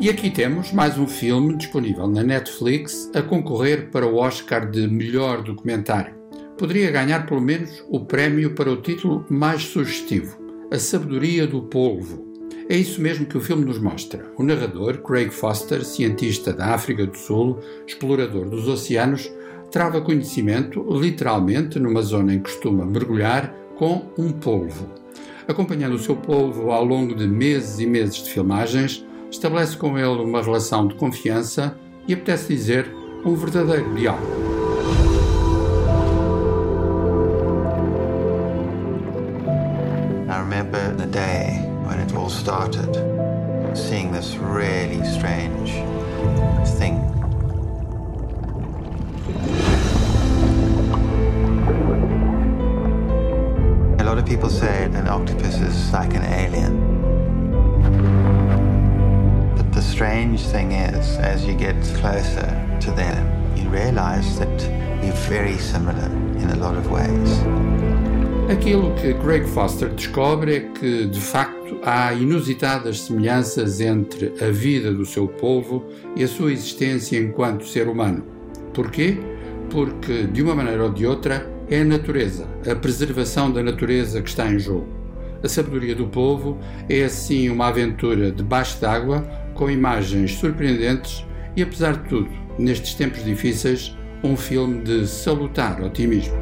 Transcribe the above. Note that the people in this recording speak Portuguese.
E aqui temos mais um filme disponível na Netflix a concorrer para o Oscar de melhor documentário. Poderia ganhar pelo menos o prémio para o título mais sugestivo, A Sabedoria do Polvo. É isso mesmo que o filme nos mostra. O narrador, Craig Foster, cientista da África do Sul, explorador dos oceanos, trava conhecimento, literalmente, numa zona em que costuma mergulhar, com um polvo. Acompanhando o seu polvo ao longo de meses e meses de filmagens, estabelece com ele uma relação de confiança e apetece dizer um verdadeiro diálogo. I remember the day when it all started, seeing this really strange thing. A lot of people say an octopus is like an alien. Strange thing is, as you get closer to them, you realize that we're very similar in a lot of ways. Aquilo que Greg Foster descobre é que, de facto, há inusitadas semelhanças entre a vida do seu povo e a sua existência enquanto ser humano. Porquê? Porque, de uma maneira ou de outra, é a natureza, a preservação da natureza que está em jogo. A sabedoria do povo é, assim, uma aventura debaixo d'água com imagens surpreendentes e, apesar de tudo, nestes tempos difíceis, um filme de salutar otimismo.